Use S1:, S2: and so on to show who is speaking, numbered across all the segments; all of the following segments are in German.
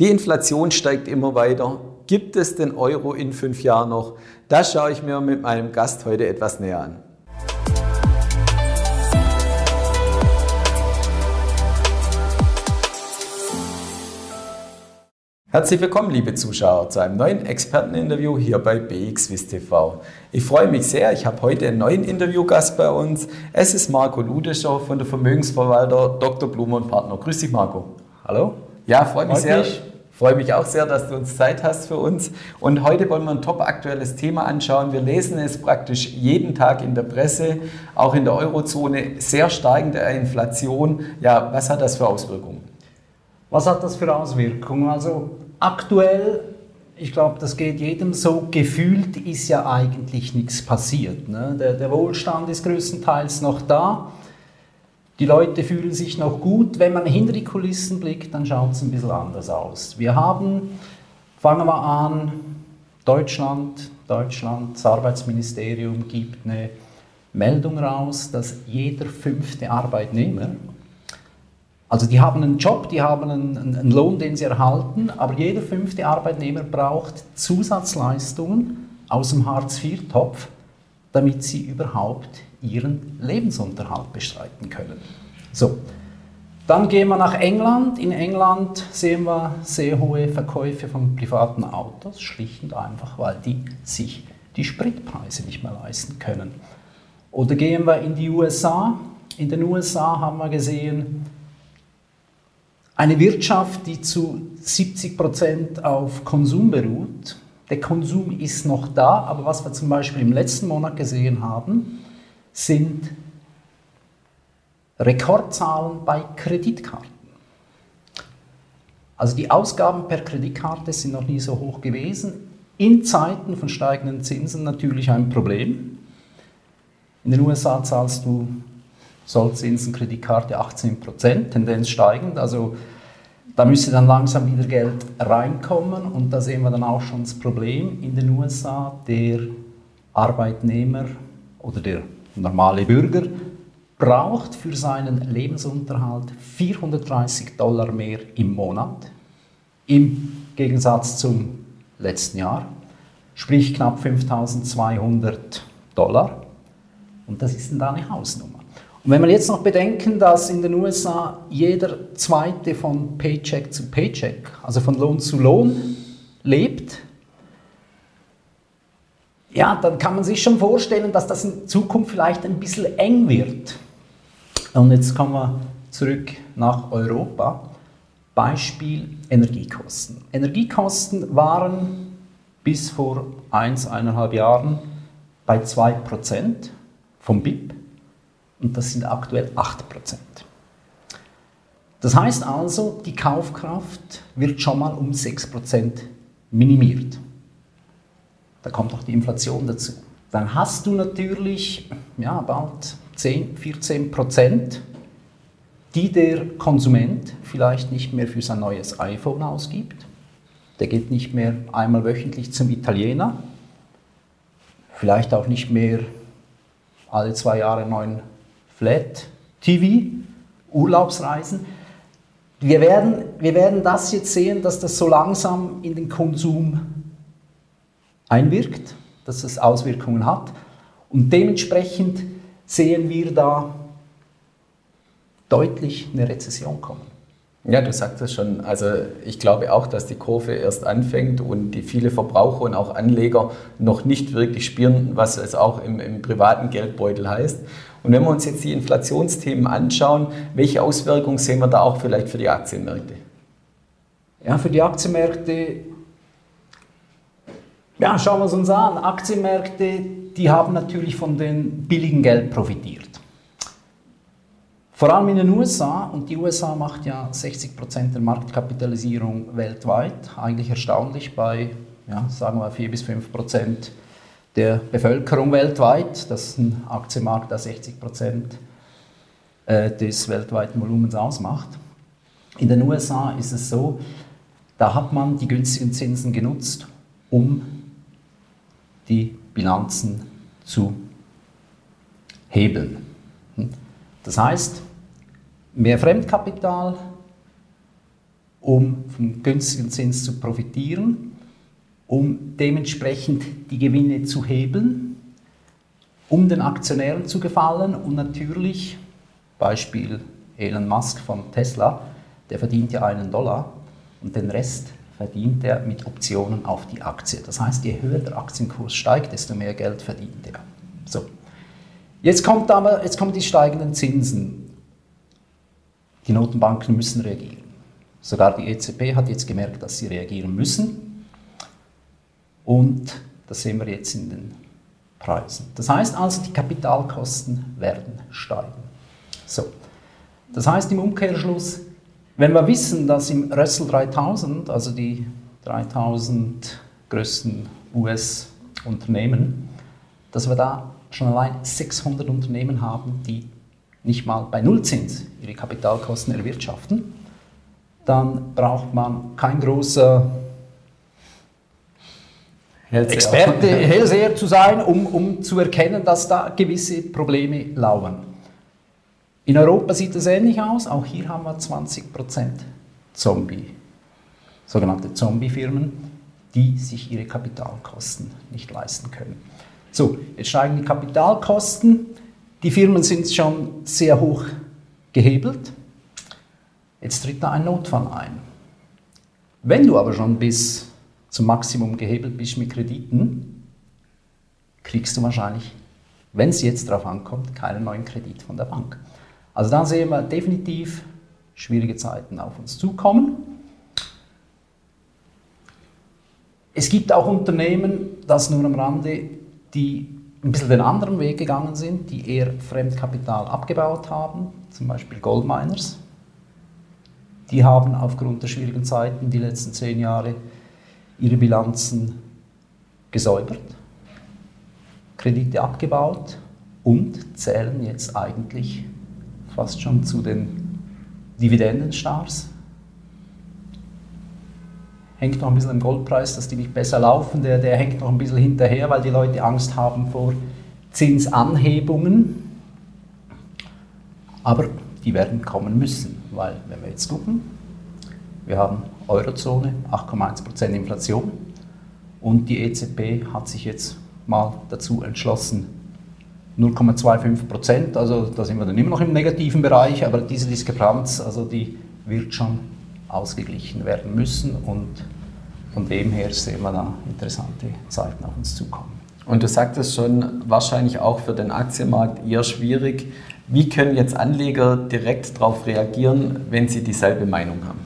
S1: Die Inflation steigt immer weiter. Gibt es den Euro in fünf Jahren noch? Das schaue ich mir mit meinem Gast heute etwas näher an. Herzlich willkommen, liebe Zuschauer, zu einem neuen Experteninterview hier bei BXWIS TV. Ich freue mich sehr, ich habe heute einen neuen Interviewgast bei uns. Es ist Marco Ludescher von der Vermögensverwalter Dr. Blume und Partner. Grüß dich, Marco.
S2: Hallo.
S1: Ja, freue mich Freut sehr. Mich freue mich auch sehr, dass du uns Zeit hast für uns. Und heute wollen wir ein top aktuelles Thema anschauen. Wir lesen es praktisch jeden Tag in der Presse, auch in der Eurozone, sehr steigende Inflation. Ja, was hat das für Auswirkungen?
S2: Was hat das für Auswirkungen? Also aktuell, ich glaube, das geht jedem so, gefühlt ist ja eigentlich nichts passiert. Ne? Der, der Wohlstand ist größtenteils noch da. Die Leute fühlen sich noch gut. Wenn man hinter die Kulissen blickt, dann schaut es ein bisschen anders aus. Wir haben, fangen wir an, Deutschland, Deutschland, das Arbeitsministerium gibt eine Meldung raus, dass jeder fünfte Arbeitnehmer, also die haben einen Job, die haben einen, einen Lohn, den sie erhalten, aber jeder fünfte Arbeitnehmer braucht Zusatzleistungen aus dem Hartz-IV-Topf, damit sie überhaupt ihren Lebensunterhalt bestreiten können. So, dann gehen wir nach England. In England sehen wir sehr hohe Verkäufe von privaten Autos, schlicht und einfach, weil die sich die Spritpreise nicht mehr leisten können. Oder gehen wir in die USA. In den USA haben wir gesehen, eine Wirtschaft, die zu 70 Prozent auf Konsum beruht. Der Konsum ist noch da, aber was wir zum Beispiel im letzten Monat gesehen haben, sind Rekordzahlen bei Kreditkarten. Also die Ausgaben per Kreditkarte sind noch nie so hoch gewesen. In Zeiten von steigenden Zinsen natürlich ein Problem. In den USA zahlst du Sollzinsen-Kreditkarte 18%, Tendenz steigend. Also da müsste dann langsam wieder Geld reinkommen und da sehen wir dann auch schon das Problem in den USA. Der Arbeitnehmer oder der normale Bürger braucht für seinen Lebensunterhalt 430 Dollar mehr im Monat, im Gegensatz zum letzten Jahr, sprich knapp 5200 Dollar. Und das ist dann eine Hausnummer. Und wenn wir jetzt noch bedenken, dass in den USA jeder zweite von Paycheck zu Paycheck, also von Lohn zu Lohn lebt, ja, dann kann man sich schon vorstellen, dass das in Zukunft vielleicht ein bisschen eng wird. Und jetzt kommen wir zurück nach Europa. Beispiel Energiekosten. Energiekosten waren bis vor eins, eineinhalb Jahren bei 2% vom BIP und das sind aktuell 8%. Das heißt also, die Kaufkraft wird schon mal um 6% minimiert. Da kommt auch die Inflation dazu. Dann hast du natürlich ja, bald 10, 14 Prozent, die der Konsument vielleicht nicht mehr für sein neues iPhone ausgibt. Der geht nicht mehr einmal wöchentlich zum Italiener, vielleicht auch nicht mehr alle zwei Jahre neuen Flat TV, Urlaubsreisen. Wir werden, wir werden das jetzt sehen, dass das so langsam in den Konsum einwirkt, dass es Auswirkungen hat. Und dementsprechend sehen wir da deutlich eine Rezession kommen.
S1: Ja, du sagst es schon. Also ich glaube auch, dass die Kurve erst anfängt und die viele Verbraucher und auch Anleger noch nicht wirklich spüren, was es auch im, im privaten Geldbeutel heißt. Und wenn wir uns jetzt die Inflationsthemen anschauen, welche Auswirkungen sehen wir da auch vielleicht für die Aktienmärkte?
S2: Ja, für die Aktienmärkte ja, schauen wir es uns an. Aktienmärkte, die haben natürlich von dem billigen Geld profitiert. Vor allem in den USA, und die USA macht ja 60% der Marktkapitalisierung weltweit, eigentlich erstaunlich bei, ja, sagen wir 4 bis 5% der Bevölkerung weltweit. Das ist ein Aktienmarkt, der 60% äh, des weltweiten Volumens ausmacht. In den USA ist es so, da hat man die günstigen Zinsen genutzt, um die Bilanzen zu hebeln. Das heißt, mehr Fremdkapital, um vom günstigen Zins zu profitieren, um dementsprechend die Gewinne zu hebeln, um den Aktionären zu gefallen und natürlich, Beispiel Elon Musk von Tesla, der verdient ja einen Dollar und den Rest verdient er mit Optionen auf die Aktie. Das heißt, je höher der Aktienkurs steigt, desto mehr Geld verdient er. So. Jetzt, kommt aber, jetzt kommen die steigenden Zinsen. Die Notenbanken müssen reagieren. Sogar die EZB hat jetzt gemerkt, dass sie reagieren müssen. Und das sehen wir jetzt in den Preisen. Das heißt also, die Kapitalkosten werden steigen. So. Das heißt im Umkehrschluss, wenn wir wissen, dass im Russell 3000, also die 3000 größten US-Unternehmen, dass wir da schon allein 600 Unternehmen haben, die nicht mal bei Nullzins ihre Kapitalkosten erwirtschaften, dann braucht man kein großer Experte, Hellseher zu sein, um, um zu erkennen, dass da gewisse Probleme lauern. In Europa sieht es ähnlich aus. Auch hier haben wir 20% Zombie, sogenannte Zombie-Firmen, die sich ihre Kapitalkosten nicht leisten können. So, jetzt steigen die Kapitalkosten. Die Firmen sind schon sehr hoch gehebelt. Jetzt tritt da ein Notfall ein. Wenn du aber schon bis zum Maximum gehebelt bist mit Krediten, kriegst du wahrscheinlich, wenn es jetzt darauf ankommt, keinen neuen Kredit von der Bank. Also da sehen wir definitiv schwierige Zeiten auf uns zukommen. Es gibt auch Unternehmen, das nur am Rande, die ein bisschen den anderen Weg gegangen sind, die eher Fremdkapital abgebaut haben, zum Beispiel Goldminers. Die haben aufgrund der schwierigen Zeiten die letzten zehn Jahre ihre Bilanzen gesäubert, Kredite abgebaut und zählen jetzt eigentlich fast schon zu den Dividendenstars. Hängt noch ein bisschen am Goldpreis, dass die nicht besser laufen. Der, der hängt noch ein bisschen hinterher, weil die Leute Angst haben vor Zinsanhebungen. Aber die werden kommen müssen, weil wenn wir jetzt gucken, wir haben Eurozone, 8,1% Inflation und die EZB hat sich jetzt mal dazu entschlossen, 0,25 Prozent, also da sind wir dann immer noch im negativen Bereich, aber diese Diskrepanz, also die wird schon ausgeglichen werden müssen und von dem her sehen wir da interessante Zeiten auf uns zukommen.
S1: Und du sagtest schon, wahrscheinlich auch für den Aktienmarkt eher schwierig. Wie können jetzt Anleger direkt darauf reagieren, wenn sie dieselbe Meinung haben?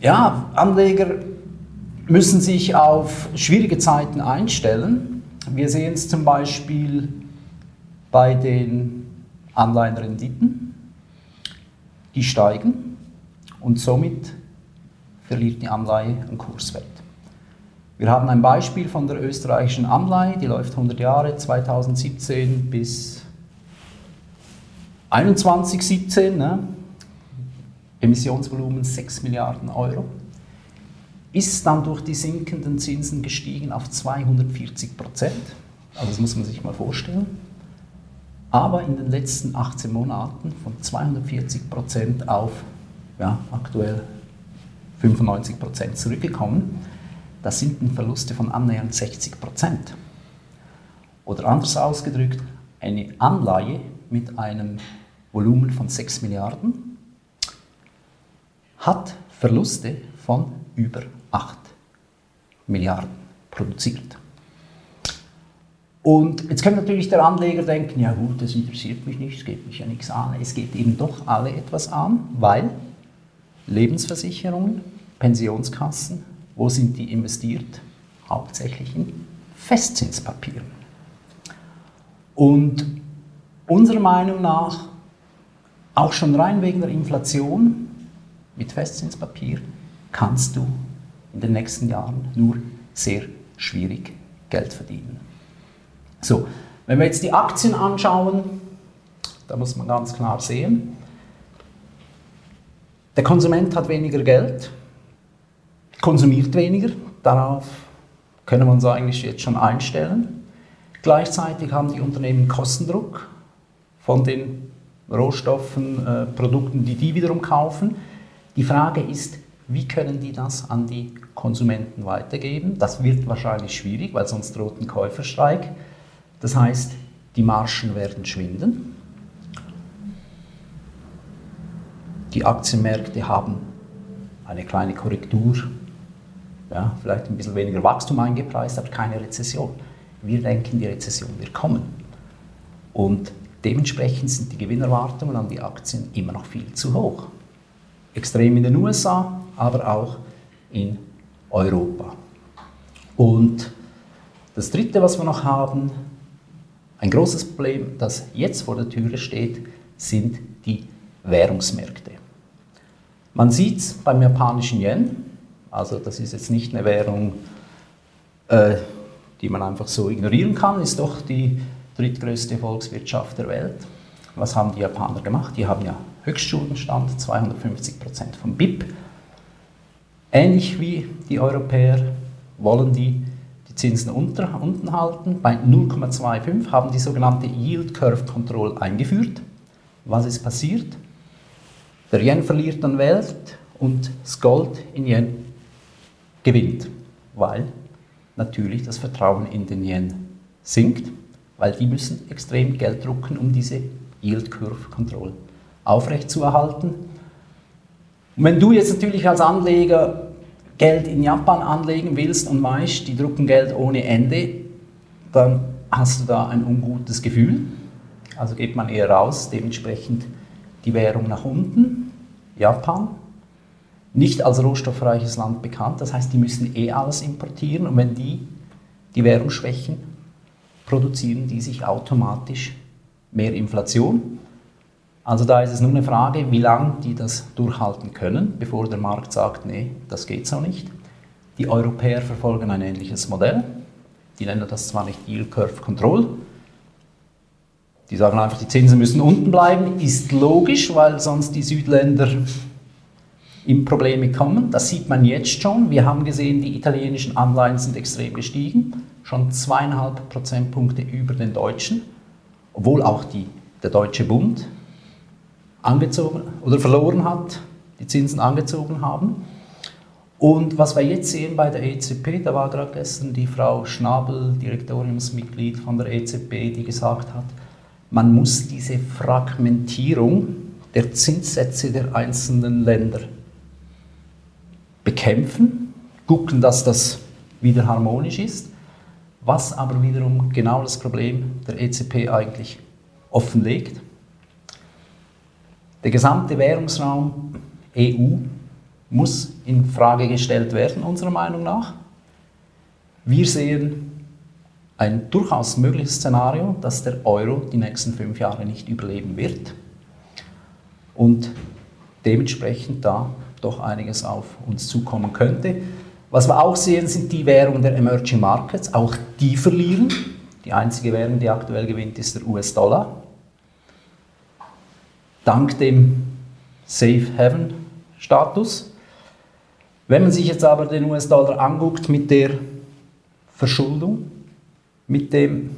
S2: Ja, Anleger müssen sich auf schwierige Zeiten einstellen wir sehen es zum Beispiel bei den Anleihenrenditen. Die steigen und somit verliert die Anleihe an Kurswert. Wir haben ein Beispiel von der österreichischen Anleihe, die läuft 100 Jahre, 2017 bis 2117, ne? Emissionsvolumen 6 Milliarden Euro ist dann durch die sinkenden Zinsen gestiegen auf 240 Prozent. Also das muss man sich mal vorstellen. Aber in den letzten 18 Monaten von 240 Prozent auf ja, aktuell 95 Prozent zurückgekommen. Das sind Verluste von annähernd 60 Prozent. Oder anders ausgedrückt, eine Anleihe mit einem Volumen von 6 Milliarden hat Verluste von über 8 Milliarden produziert. Und jetzt kann natürlich der Anleger denken, ja gut, das interessiert mich nicht, es geht mich ja nichts an. Es geht eben doch alle etwas an, weil Lebensversicherungen, Pensionskassen, wo sind die investiert? Hauptsächlich in Festzinspapieren. Und unserer Meinung nach, auch schon rein wegen der Inflation mit Festzinspapier, kannst du in den nächsten Jahren nur sehr schwierig Geld verdienen. So, wenn wir jetzt die Aktien anschauen, da muss man ganz klar sehen, der Konsument hat weniger Geld, konsumiert weniger, darauf können wir uns eigentlich jetzt schon einstellen. Gleichzeitig haben die Unternehmen Kostendruck von den Rohstoffen, äh, Produkten, die die wiederum kaufen. Die Frage ist, wie können die das an die Konsumenten weitergeben? Das wird wahrscheinlich schwierig, weil sonst droht ein Käuferstreik. Das heißt, die Margen werden schwinden. Die Aktienmärkte haben eine kleine Korrektur, ja, vielleicht ein bisschen weniger Wachstum eingepreist, aber keine Rezession. Wir denken, die Rezession wird kommen. Und dementsprechend sind die Gewinnerwartungen an die Aktien immer noch viel zu hoch. Extrem in den USA, aber auch in Europa. Und das Dritte, was wir noch haben, ein großes Problem, das jetzt vor der Türe steht, sind die Währungsmärkte. Man sieht es beim japanischen Yen, also das ist jetzt nicht eine Währung, äh, die man einfach so ignorieren kann, ist doch die drittgrößte Volkswirtschaft der Welt. Was haben die Japaner gemacht? Die haben ja Höchstschuldenstand, 250 Prozent vom BIP. Ähnlich wie die Europäer wollen die die Zinsen unter, unten halten. Bei 0,25 haben die sogenannte Yield Curve Control eingeführt. Was ist passiert? Der Yen verliert an Welt und das Gold in Yen gewinnt, weil natürlich das Vertrauen in den Yen sinkt, weil die müssen extrem Geld drucken, um diese Yield Curve Control aufrechtzuerhalten. Und wenn du jetzt natürlich als Anleger Geld in Japan anlegen willst und weißt, die drucken Geld ohne Ende, dann hast du da ein ungutes Gefühl. Also geht man eher raus, dementsprechend die Währung nach unten. Japan, nicht als rohstoffreiches Land bekannt, das heißt, die müssen eh alles importieren und wenn die die Währung schwächen, produzieren die sich automatisch mehr Inflation. Also da ist es nur eine Frage, wie lange die das durchhalten können, bevor der Markt sagt, nee, das geht so nicht. Die Europäer verfolgen ein ähnliches Modell. Die nennen das zwar nicht Yield Curve Control. Die sagen einfach, die Zinsen müssen unten bleiben. Ist logisch, weil sonst die Südländer in Probleme kommen. Das sieht man jetzt schon. Wir haben gesehen, die italienischen Anleihen sind extrem gestiegen, schon zweieinhalb Prozentpunkte über den deutschen, obwohl auch die, der Deutsche Bund angezogen oder verloren hat, die Zinsen angezogen haben. Und was wir jetzt sehen bei der EZB, da war gerade gestern die Frau Schnabel, Direktoriumsmitglied von der EZB, die gesagt hat, man muss diese Fragmentierung der Zinssätze der einzelnen Länder bekämpfen, gucken, dass das wieder harmonisch ist, was aber wiederum genau das Problem der EZB eigentlich offenlegt. Der gesamte Währungsraum EU muss in Frage gestellt werden, unserer Meinung nach. Wir sehen ein durchaus mögliches Szenario, dass der Euro die nächsten fünf Jahre nicht überleben wird und dementsprechend da doch einiges auf uns zukommen könnte. Was wir auch sehen, sind die Währungen der Emerging Markets. Auch die verlieren. Die einzige Währung, die aktuell gewinnt, ist der US-Dollar dank dem Safe Haven Status. Wenn man sich jetzt aber den US-Dollar anguckt mit der Verschuldung, mit dem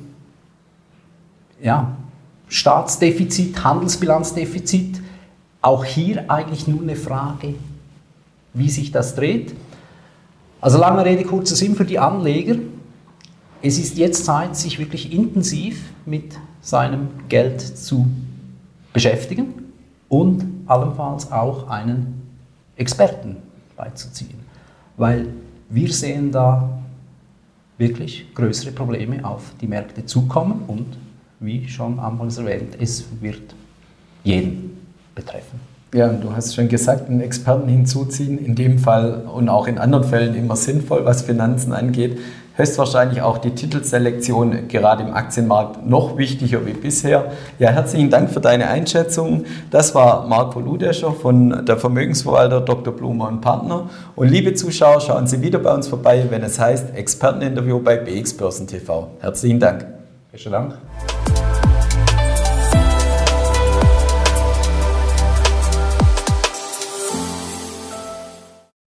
S2: ja, Staatsdefizit, Handelsbilanzdefizit, auch hier eigentlich nur eine Frage, wie sich das dreht. Also lange Rede, kurzer Sinn für die Anleger. Es ist jetzt Zeit, sich wirklich intensiv mit seinem Geld zu beschäftigen und allenfalls auch einen Experten beizuziehen. Weil wir sehen da wirklich größere Probleme auf die Märkte zukommen und wie schon anfangs erwähnt, es wird jeden betreffen.
S1: Ja, du hast schon gesagt, einen Experten hinzuziehen, in dem Fall und auch in anderen Fällen immer sinnvoll, was Finanzen angeht höchstwahrscheinlich auch die Titelselektion gerade im Aktienmarkt noch wichtiger wie bisher. Ja, herzlichen Dank für deine Einschätzung. Das war Marco Ludescher von der Vermögensverwalter Dr. Blumer und Partner. Und liebe Zuschauer, schauen Sie wieder bei uns vorbei, wenn es heißt Experteninterview bei BX Börsen TV. Herzlichen Dank.
S2: Besten Dank.